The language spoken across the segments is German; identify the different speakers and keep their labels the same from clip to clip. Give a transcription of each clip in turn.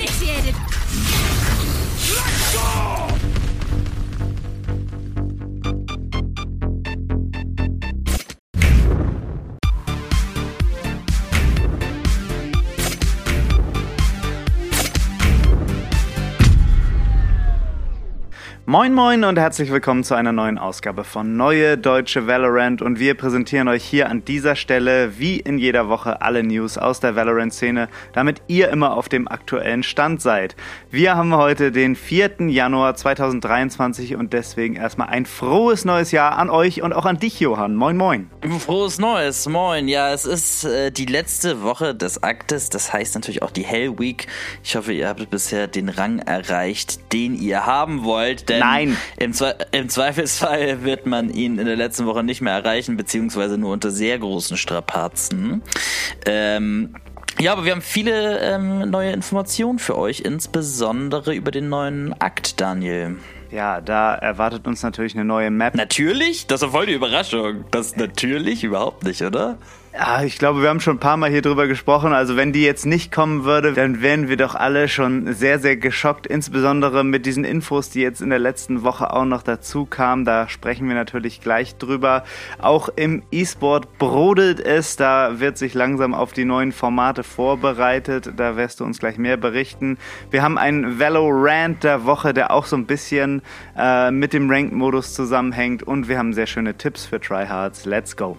Speaker 1: initiated!
Speaker 2: Moin moin und herzlich willkommen zu einer neuen Ausgabe von Neue Deutsche Valorant und wir präsentieren euch hier an dieser Stelle wie in jeder Woche alle News aus der Valorant-Szene, damit ihr immer auf dem aktuellen Stand seid. Wir haben heute den 4. Januar 2023 und deswegen erstmal ein frohes neues Jahr an euch und auch an dich, Johann. Moin moin.
Speaker 3: Frohes Neues, moin. Ja, es ist äh, die letzte Woche des Aktes, das heißt natürlich auch die Hell Week. Ich hoffe, ihr habt bisher den Rang erreicht, den ihr haben wollt, denn
Speaker 2: Nein.
Speaker 3: Im, Zwe im Zweifelsfall wird man ihn in der letzten Woche nicht mehr erreichen, beziehungsweise nur unter sehr großen Strapazen. Ähm, ja, aber wir haben viele ähm, neue Informationen für euch, insbesondere über den neuen Akt, Daniel.
Speaker 2: Ja, da erwartet uns natürlich eine neue Map.
Speaker 3: Natürlich? Das war voll die Überraschung. Das natürlich überhaupt nicht, oder?
Speaker 2: Ja, ich glaube, wir haben schon ein paar Mal hier drüber gesprochen. Also wenn die jetzt nicht kommen würde, dann wären wir doch alle schon sehr, sehr geschockt. Insbesondere mit diesen Infos, die jetzt in der letzten Woche auch noch dazu kamen. Da sprechen wir natürlich gleich drüber. Auch im E-Sport brodelt es. Da wird sich langsam auf die neuen Formate vorbereitet. Da wirst du uns gleich mehr berichten. Wir haben einen Valorant der Woche, der auch so ein bisschen äh, mit dem Ranked-Modus zusammenhängt. Und wir haben sehr schöne Tipps für Tryhards. Let's go!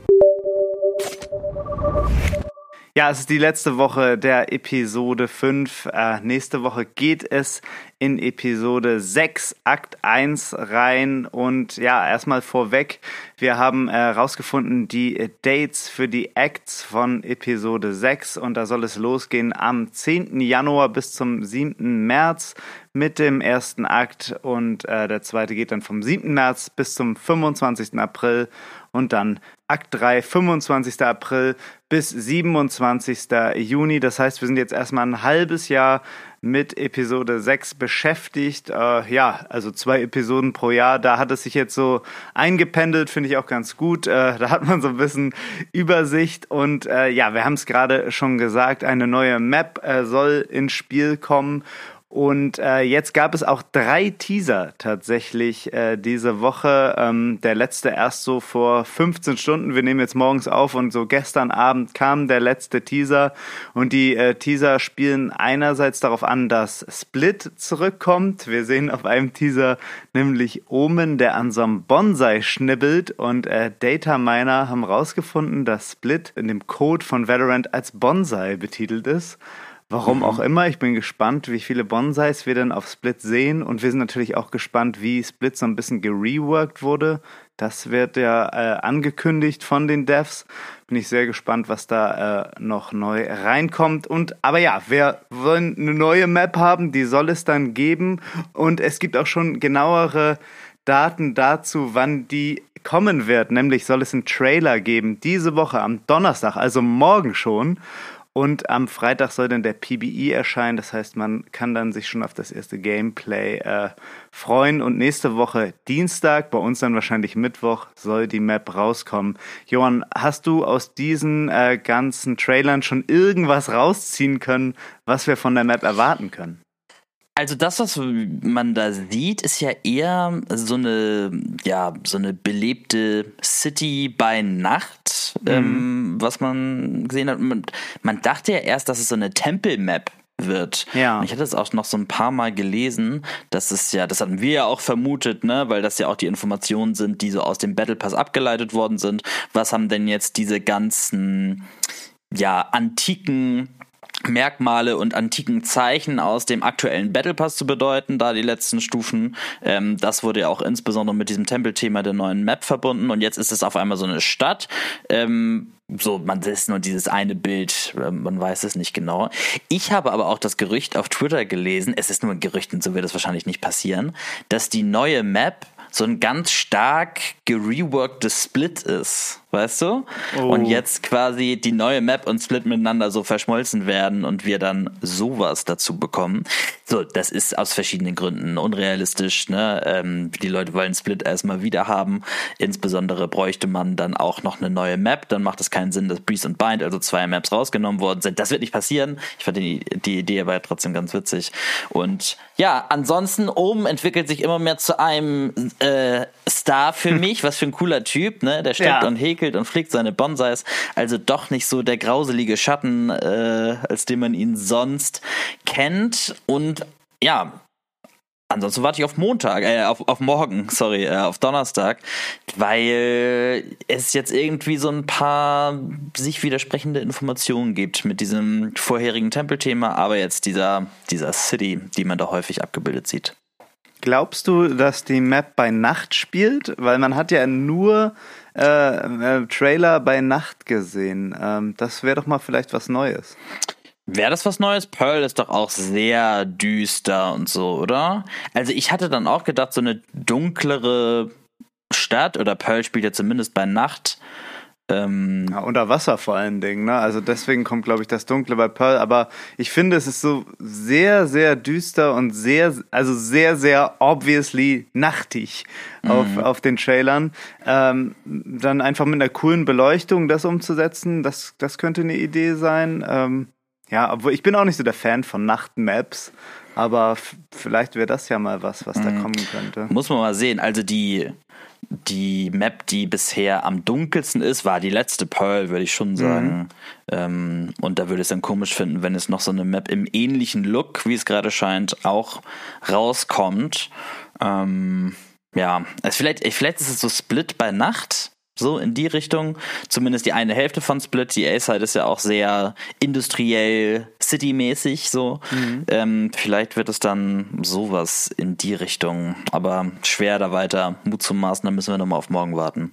Speaker 2: Ja, es ist die letzte Woche der Episode 5. Äh, nächste Woche geht es in Episode 6, Akt 1 rein. Und ja, erstmal vorweg, wir haben herausgefunden, äh, die Dates für die Acts von Episode 6. Und da soll es losgehen am 10. Januar bis zum 7. März mit dem ersten Akt. Und äh, der zweite geht dann vom 7. März bis zum 25. April. Und dann Akt 3, 25. April bis 27. Juni. Das heißt, wir sind jetzt erstmal ein halbes Jahr mit Episode 6 beschäftigt. Äh, ja, also zwei Episoden pro Jahr. Da hat es sich jetzt so eingependelt, finde ich auch ganz gut. Äh, da hat man so ein bisschen Übersicht. Und äh, ja, wir haben es gerade schon gesagt, eine neue Map äh, soll ins Spiel kommen. Und äh, jetzt gab es auch drei Teaser tatsächlich äh, diese Woche. Ähm, der letzte erst so vor 15 Stunden. Wir nehmen jetzt morgens auf und so gestern Abend kam der letzte Teaser. Und die äh, Teaser spielen einerseits darauf an, dass Split zurückkommt. Wir sehen auf einem Teaser nämlich Omen, der an so einem Bonsai schnibbelt. Und äh, Data Miner haben rausgefunden, dass Split in dem Code von Valorant als Bonsai betitelt ist. Warum mhm. auch immer. Ich bin gespannt, wie viele Bonsais wir dann auf Split sehen. Und wir sind natürlich auch gespannt, wie Split so ein bisschen gereworked wurde. Das wird ja äh, angekündigt von den Devs. Bin ich sehr gespannt, was da äh, noch neu reinkommt. Und aber ja, wir wollen eine neue Map haben, die soll es dann geben. Und es gibt auch schon genauere Daten dazu, wann die kommen wird. Nämlich soll es einen Trailer geben diese Woche am Donnerstag, also morgen schon. Und am Freitag soll dann der PBE erscheinen. Das heißt, man kann dann sich schon auf das erste Gameplay äh, freuen. Und nächste Woche Dienstag, bei uns dann wahrscheinlich Mittwoch, soll die Map rauskommen. Johann, hast du aus diesen äh, ganzen Trailern schon irgendwas rausziehen können, was wir von der Map erwarten können?
Speaker 3: Also das, was man da sieht, ist ja eher so eine, ja, so eine belebte City bei Nacht. Ähm, was man gesehen hat. Man, man dachte ja erst, dass es so eine Tempel-Map wird.
Speaker 2: Ja.
Speaker 3: Und ich hatte es auch noch so ein paar Mal gelesen, dass es ja, das hatten wir ja auch vermutet, ne, weil das ja auch die Informationen sind, die so aus dem Battle Pass abgeleitet worden sind. Was haben denn jetzt diese ganzen, ja, antiken Merkmale und antiken Zeichen aus dem aktuellen Battle Pass zu bedeuten, da die letzten Stufen. Ähm, das wurde ja auch insbesondere mit diesem Tempelthema der neuen Map verbunden und jetzt ist es auf einmal so eine Stadt. Ähm, so, man sieht nur dieses eine Bild, ähm, man weiß es nicht genau. Ich habe aber auch das Gerücht auf Twitter gelesen, es ist nur ein Gerücht und so wird es wahrscheinlich nicht passieren, dass die neue Map so ein ganz stark gereworktes Split ist. Weißt du?
Speaker 2: Oh.
Speaker 3: Und jetzt quasi die neue Map und Split miteinander so verschmolzen werden und wir dann sowas dazu bekommen. So, das ist aus verschiedenen Gründen unrealistisch. Ne? Ähm, die Leute wollen Split erstmal wieder haben. Insbesondere bräuchte man dann auch noch eine neue Map. Dann macht es keinen Sinn, dass Breeze und Bind, also zwei Maps rausgenommen worden sind. Das wird nicht passieren. Ich fand die, die Idee aber trotzdem ganz witzig. Und ja, ansonsten oben entwickelt sich immer mehr zu einem äh, Star für mich. Was für ein cooler Typ, ne? Der steckt
Speaker 2: Ja.
Speaker 3: und häkelt und pflegt seine Bonsais. Also doch nicht so der grauselige Schatten, äh, als den man ihn sonst kennt. Und ja, ansonsten warte ich auf Montag, äh, auf, auf morgen, sorry, äh, auf Donnerstag, weil es jetzt irgendwie so ein paar sich widersprechende Informationen gibt mit diesem vorherigen Tempelthema, aber jetzt dieser, dieser City, die man da häufig abgebildet sieht.
Speaker 2: Glaubst du, dass die Map bei Nacht spielt? Weil man hat ja nur äh, äh, Trailer bei Nacht gesehen. Ähm, das wäre doch mal vielleicht was Neues.
Speaker 3: Wäre das was Neues? Pearl ist doch auch sehr düster und so, oder? Also ich hatte dann auch gedacht, so eine dunklere Stadt oder Pearl spielt ja zumindest bei Nacht. Ähm,
Speaker 2: Ja, unter Wasser vor allen Dingen, ne? Also deswegen kommt, glaube ich, das Dunkle bei Pearl. Aber ich finde, es ist so sehr, sehr düster und sehr, also sehr, sehr obviously nachtig auf, auf den Trailern. Ähm, dann einfach mit einer coolen Beleuchtung das umzusetzen, das, das könnte eine Idee sein. Ähm, ja, obwohl ich bin auch nicht so der Fan von Nachtmaps, aber vielleicht wäre das ja mal was, was da kommen könnte.
Speaker 3: Muss man mal sehen. Also die, die Map, die bisher am dunkelsten ist, war die letzte Pearl, würde ich schon sagen. Ähm, und da würde ich es dann komisch finden, wenn es noch so eine Map im ähnlichen Look, wie es gerade scheint, auch rauskommt. Ähm, ja, es vielleicht, vielleicht ist es so Split bei Nacht. So in die Richtung. Zumindest die eine Hälfte von Split. Die A-Side ist ja auch sehr industriell, citymäßig so. Ähm, vielleicht wird es dann sowas in die Richtung. Aber schwer da weiter Mut zu maßen, dann müssen wir nochmal auf morgen warten.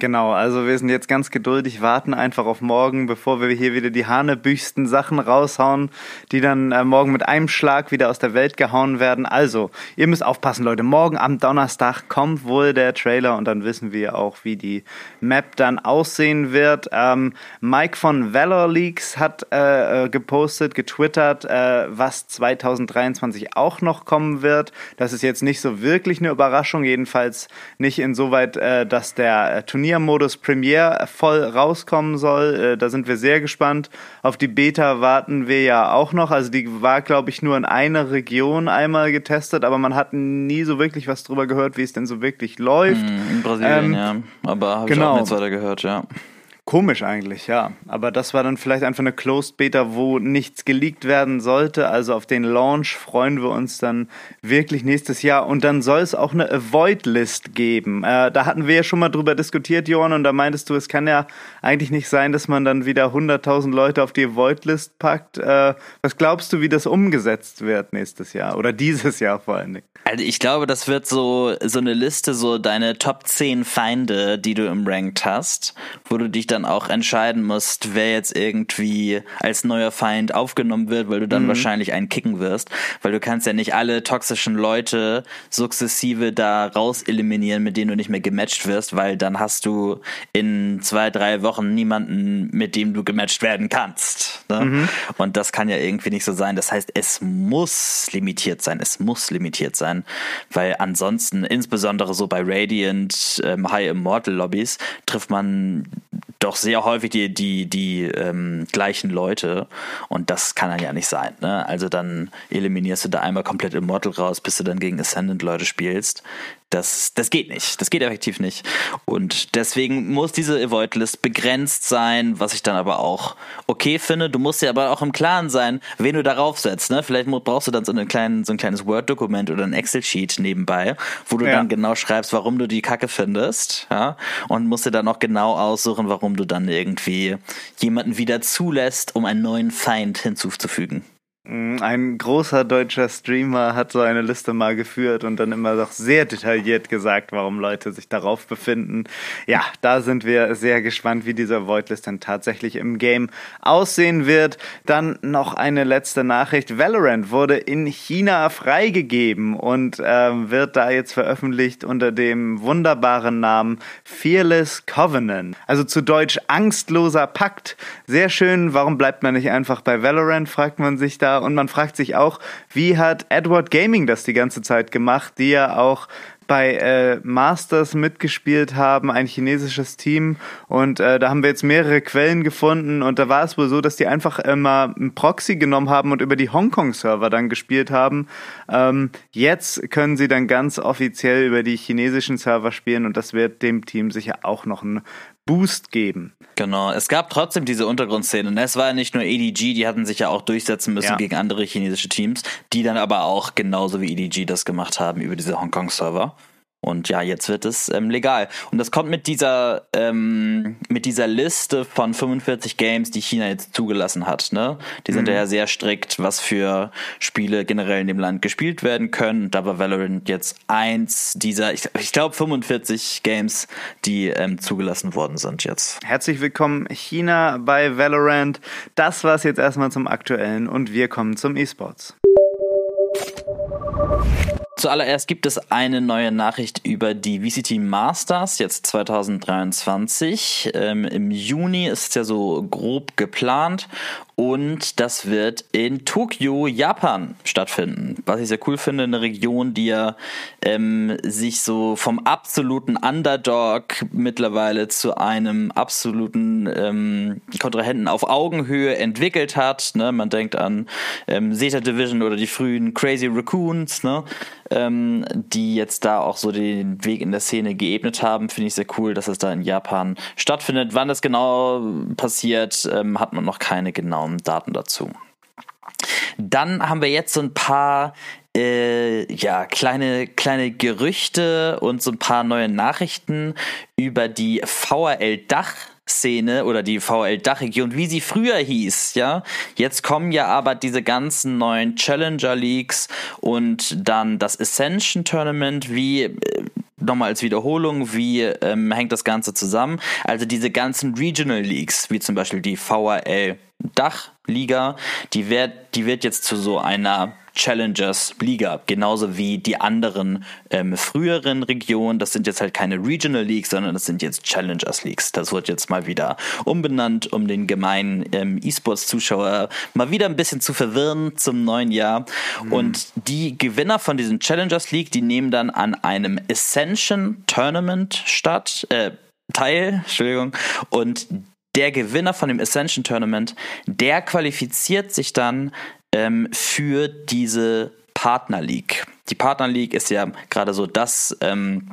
Speaker 2: Genau, also wir sind jetzt ganz geduldig, warten einfach auf morgen, bevor wir hier wieder die hanebüchsten Sachen raushauen, die dann äh, morgen mit einem Schlag wieder aus der Welt gehauen werden. Also, ihr müsst aufpassen, Leute. Morgen am Donnerstag kommt wohl der Trailer und dann wissen wir auch, wie die Map dann aussehen wird. Ähm, Mike von Valor Leaks hat äh, äh, gepostet, getwittert, äh, was 2023 auch noch kommen wird. Das ist jetzt nicht so wirklich eine Überraschung, jedenfalls nicht insoweit, äh, dass der äh, Turniermodus Premiere voll rauskommen soll. Äh, da sind wir sehr gespannt. Auf die Beta warten wir ja auch noch. Also die war, glaube ich, nur in einer Region einmal getestet, aber man hat nie so wirklich was drüber gehört, wie es denn so wirklich läuft.
Speaker 3: In Brasilien,
Speaker 2: Ähm,
Speaker 3: ja. Aber habe ich
Speaker 2: genau.
Speaker 3: auch nichts weiter gehört, ja.
Speaker 2: Komisch eigentlich, ja. Aber das war dann vielleicht einfach eine Closed Beta, wo nichts geleakt werden sollte. Also auf den Launch freuen wir uns dann wirklich nächstes Jahr. Und dann soll es auch eine Avoid-List geben. Äh, da hatten wir ja schon mal drüber diskutiert, Johann, und da meintest du, es kann ja eigentlich nicht sein, dass man dann wieder 100.000 Leute auf die Avoid-List packt. Äh, was glaubst du, wie das umgesetzt wird nächstes Jahr? Oder dieses Jahr vor allen Dingen?
Speaker 3: Also ich glaube, das wird so, so eine Liste, so deine Top 10 Feinde, die du im Ranked hast, wo du dich dann auch entscheiden musst, wer jetzt irgendwie als neuer Feind aufgenommen wird, weil du dann wahrscheinlich einen kicken wirst, weil du kannst ja nicht alle toxischen Leute sukzessive da raus eliminieren, mit denen du nicht mehr gematcht wirst, weil dann hast du in zwei, drei Wochen niemanden, mit dem du gematcht werden kannst. Ne? Und das kann ja irgendwie nicht so sein. Das heißt, es muss limitiert sein. Es muss limitiert sein, weil ansonsten, insbesondere so bei Radiant ähm, High Immortal Lobbys, trifft man doch sehr häufig die, die, die ähm, gleichen Leute und das kann dann ja nicht sein. Ne? Also dann eliminierst du da einmal komplett Immortal raus, bis du dann gegen Ascendant Leute spielst. Das, das geht nicht. Das geht effektiv nicht. Und deswegen muss diese Avoid-List begrenzt sein, was ich dann aber auch okay finde. Du musst ja aber auch im Klaren sein, wen du darauf setzt. Ne? Vielleicht brauchst du dann so, einen kleinen, so ein kleines Word-Dokument oder ein Excel-Sheet nebenbei, wo du
Speaker 2: Ja.
Speaker 3: dann genau schreibst, warum du die Kacke findest. Ja? Und musst dir dann auch genau aussuchen, warum du dann irgendwie jemanden wieder zulässt, um einen neuen Feind hinzuzufügen.
Speaker 2: Mm, ein großer deutscher Streamer hat so eine Liste mal geführt und dann immer noch sehr detailliert gesagt, warum Leute sich darauf befinden. Ja, da sind wir sehr gespannt, wie dieser Voidlist dann tatsächlich im Game aussehen wird. Dann noch eine letzte Nachricht. Valorant wurde in China freigegeben und äh, wird da jetzt veröffentlicht unter dem wunderbaren Namen Fearless Covenant. Also zu Deutsch angstloser Pakt. Sehr schön. Warum bleibt man nicht einfach bei Valorant, fragt man sich da und man fragt sich auch, wie hat Edward Gaming das die ganze Zeit gemacht, die ja auch bei äh, Masters mitgespielt haben, ein chinesisches Team. Und äh, da haben wir jetzt mehrere Quellen gefunden. Und da war es wohl so, dass die einfach immer einen Proxy genommen haben und über die Hongkong-Server dann gespielt haben. Ähm, jetzt können sie dann ganz offiziell über die chinesischen Server spielen und das wird dem Team sicher auch noch einen Boost geben.
Speaker 3: Genau, es gab trotzdem diese Untergrundszene. Ne? Es war ja nicht nur EDG, die hatten sich ja auch durchsetzen müssen ja. gegen andere chinesische Teams, die dann aber auch genauso wie EDG das gemacht haben über diese Hongkong-Server. Und ja, jetzt wird es ähm, legal. Und das kommt mit dieser ähm, mit dieser Liste von 45 Games, die China jetzt zugelassen hat. Ne? Die sind mhm. ja sehr strikt, was für Spiele generell in dem Land gespielt werden können. Da war Valorant jetzt eins dieser, ich, ich glaube 45 Games, die ähm, zugelassen worden sind jetzt.
Speaker 2: Herzlich willkommen China bei Valorant. Das war's jetzt erstmal zum aktuellen und wir kommen zum E-Sports.
Speaker 3: Zuallererst gibt es eine neue Nachricht über die VCT Masters, jetzt 2023. Ähm, Im Juni ist es ja so grob geplant und das wird in Tokio, Japan stattfinden. Was ich sehr cool finde, eine Region, die ja ähm, sich so vom absoluten Underdog mittlerweile zu einem absoluten ähm, Kontrahenten auf Augenhöhe entwickelt hat. Ne? Man denkt an ähm, Zeta Division oder die frühen Crazy Raccoons, ne? ähm, die jetzt da auch so den Weg in der Szene geebnet haben. Finde ich sehr cool, dass es da in Japan stattfindet. Wann das genau passiert, ähm, hat man noch keine genauen Daten dazu. Dann haben wir jetzt so ein paar äh, ja, kleine, kleine Gerüchte und so ein paar neue Nachrichten über die VRL Dach Szene oder die VL-Dachregion, wie sie früher hieß, ja. Jetzt kommen ja aber diese ganzen neuen Challenger Leagues und dann das Ascension Tournament, wie äh, nochmal als Wiederholung, wie ähm, hängt das Ganze zusammen? Also diese ganzen Regional Leagues, wie zum Beispiel die VRL Dachliga, die wird, die wird jetzt zu so einer Challengers Liga, genauso wie die anderen ähm, früheren Regionen. Das sind jetzt halt keine Regional Leagues, sondern das sind jetzt Challengers Leagues. Das wird jetzt mal wieder umbenannt, um den gemeinen ähm, E-Sports-Zuschauer mal wieder ein bisschen zu verwirren zum neuen Jahr. Mhm. Und die Gewinner von diesem Challengers League, die nehmen dann an einem Ascension Tournament statt. Äh, teil, Entschuldigung, und der Gewinner von dem Ascension Tournament, der qualifiziert sich dann ähm, für diese Partner League. Die Partner League ist ja gerade so das ähm,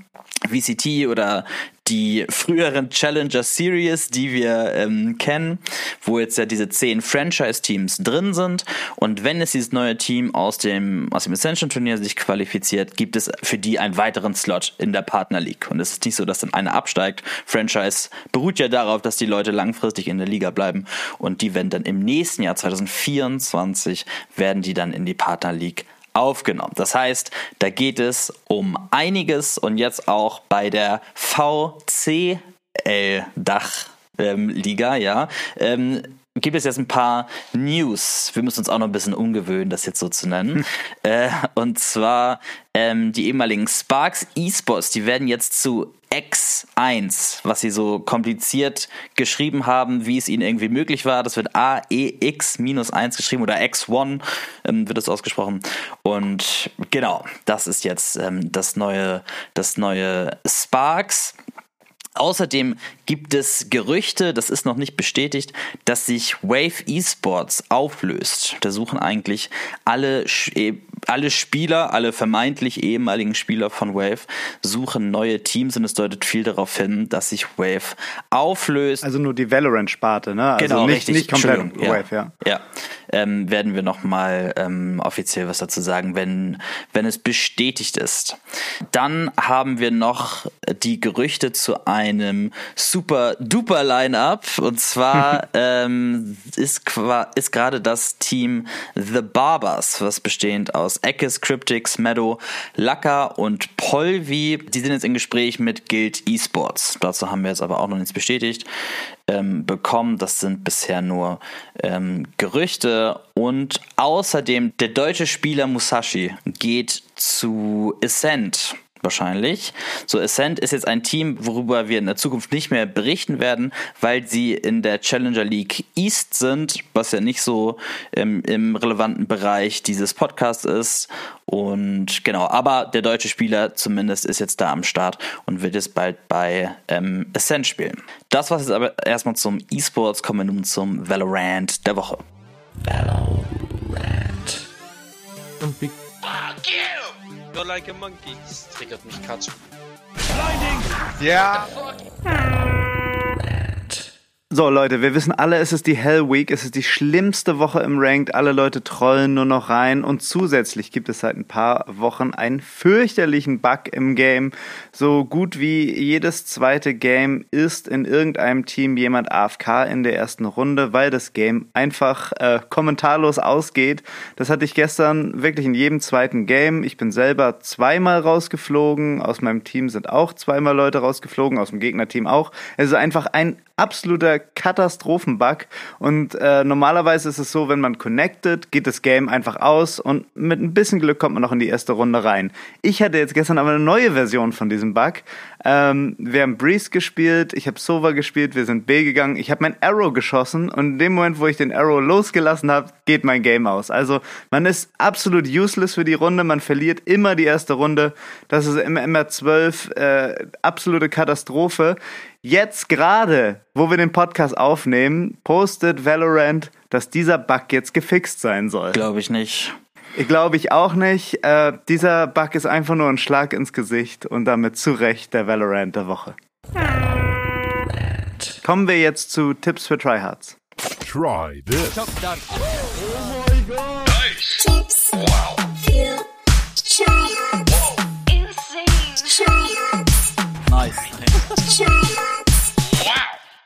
Speaker 3: VCT oder die früheren Challenger Series, die wir ähm, kennen, wo jetzt ja diese zehn Franchise-Teams drin sind. Und wenn es dieses neue Team aus dem, aus dem Ascension-Turnier sich qualifiziert, gibt es für die einen weiteren Slot in der Partner League. Und es ist nicht so, dass dann einer absteigt. Franchise beruht ja darauf, dass die Leute langfristig in der Liga bleiben. Und die werden dann im nächsten Jahr 2024 werden die dann in die Partner League aufgenommen. Das heißt, da geht es um einiges und jetzt auch bei der VCL Dachliga, ähm, ja. Ähm, gibt es jetzt ein paar News. Wir müssen uns auch noch ein bisschen umgewöhnen, das jetzt so zu nennen. Hm. Äh, und zwar ähm, die ehemaligen Sparks Esports, die werden jetzt zu X1, was sie so kompliziert geschrieben haben, wie es ihnen irgendwie möglich war. Das wird AEX-1 geschrieben oder X1 ähm, wird es ausgesprochen. Und genau, das ist jetzt ähm, das neue, das neue Sparks. Außerdem gibt es Gerüchte, das ist noch nicht bestätigt, dass sich Wave Esports auflöst. Da suchen eigentlich alle, eh, alle Spieler, alle vermeintlich ehemaligen Spieler von Wave suchen neue Teams und es deutet viel darauf hin, dass sich Wave auflöst.
Speaker 2: Also nur die Valorant-Sparte, ne? Also
Speaker 3: genau,
Speaker 2: nicht,
Speaker 3: richtig.
Speaker 2: nicht komplett Wave, ja.
Speaker 3: Ja, ähm, werden wir nochmal ähm, offiziell was dazu sagen, wenn, wenn es bestätigt ist. Dann haben wir noch die Gerüchte zu einem super duper Line-Up und zwar ähm, ist, ist gerade das Team The Barbers, was bestehend aus Eckes, Cryptics, Meadow, Lacker und Polvi. Die sind jetzt in Gespräch mit Guild Esports. Dazu haben wir jetzt aber auch noch nichts bestätigt ähm, bekommen. Das sind bisher nur ähm, Gerüchte. Und außerdem der deutsche Spieler Musashi geht zu Ascent. Wahrscheinlich. So, Ascent ist jetzt ein Team, worüber wir in der Zukunft nicht mehr berichten werden, weil sie in der Challenger League East sind, was ja nicht so ähm, im relevanten Bereich dieses Podcasts ist. Und genau, aber der deutsche Spieler zumindest ist jetzt da am Start und wird jetzt bald bei ähm, Ascent spielen. Das war's jetzt aber erstmal zum E-Sports, kommen wir nun zum Valorant der Woche.
Speaker 1: Und wie
Speaker 4: Fuck you! You're like a monkey. Das triggert mich Katsch.
Speaker 5: Ja.
Speaker 2: So, Leute, wir wissen alle, es ist die Hell Week, es ist die schlimmste Woche im Ranked. Alle Leute trollen nur noch rein und zusätzlich gibt es seit ein paar Wochen einen fürchterlichen Bug im Game. So gut wie jedes zweite Game ist in irgendeinem Team jemand AFK in der ersten Runde, weil das Game einfach äh, kommentarlos ausgeht. Das hatte ich gestern wirklich in jedem zweiten Game. Ich bin selber zweimal rausgeflogen, aus meinem Team sind auch zweimal Leute rausgeflogen, aus dem Gegnerteam auch. Es ist einfach ein absoluter Katastrophenbug. Und äh, normalerweise ist es so, wenn man connected, geht das Game einfach aus und mit ein bisschen Glück kommt man noch in die erste Runde rein. Ich hatte jetzt gestern aber eine neue Version von diesem Bug. Ähm, wir haben Breeze gespielt, ich habe Sova gespielt, wir sind B gegangen, ich habe mein Arrow geschossen und in dem Moment, wo ich den Arrow losgelassen habe, geht mein Game aus. Also man ist absolut useless für die Runde, man verliert immer die erste Runde. Das ist im MR12 äh, absolute Katastrophe. Jetzt gerade, wo wir den Podcast aufnehmen, postet Valorant, dass dieser Bug jetzt gefixt sein soll.
Speaker 3: Glaube ich nicht.
Speaker 2: Glaube ich auch nicht. Äh, dieser Bug ist einfach nur ein Schlag ins Gesicht und damit zu Recht der Valorant der Woche. Kommen wir jetzt zu Tipps für Tryhards.
Speaker 5: Try this.
Speaker 6: Tips für Tryhards. Tryhards. Tryhards.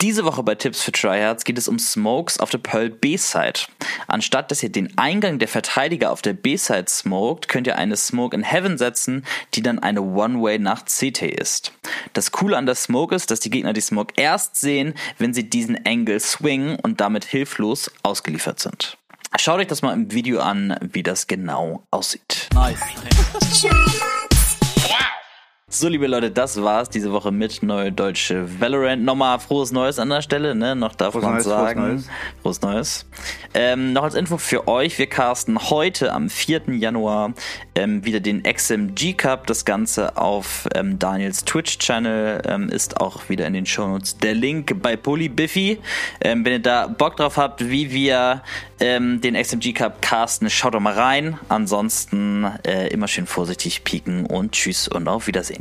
Speaker 3: Diese Woche bei Tipps für Tryhards geht es um Smokes auf der Pearl B-Side. Anstatt dass ihr den Eingang der Verteidiger auf der B-Side smoked, könnt ihr eine Smoke in Heaven setzen, die dann eine One-Way nach CT ist. Das Coole an der Smoke ist, dass die Gegner die Smoke erst sehen, wenn sie diesen Angle swingen und damit hilflos ausgeliefert sind. Schaut euch das mal im Video an, wie das genau aussieht. So, liebe Leute, das war's diese Woche mit Neue Deutsche Valorant. Nochmal frohes Neues an der Stelle, ne? Noch darf
Speaker 2: Frohes
Speaker 3: man
Speaker 2: Neues, frohes
Speaker 3: sagen.
Speaker 2: Neues.
Speaker 3: Frohes Neues. Ähm, noch als Info für euch, wir casten heute am 4. Januar ähm, wieder den XMG Cup. Das Ganze auf ähm, Daniels Twitch-Channel ähm, ist auch wieder in den Shownotes der Link bei Polybiffy. Ähm, wenn ihr da Bock drauf habt, wie wir ähm, den XMG Cup casten, schaut doch mal rein. Ansonsten äh, immer schön vorsichtig pieken und tschüss und auf Wiedersehen.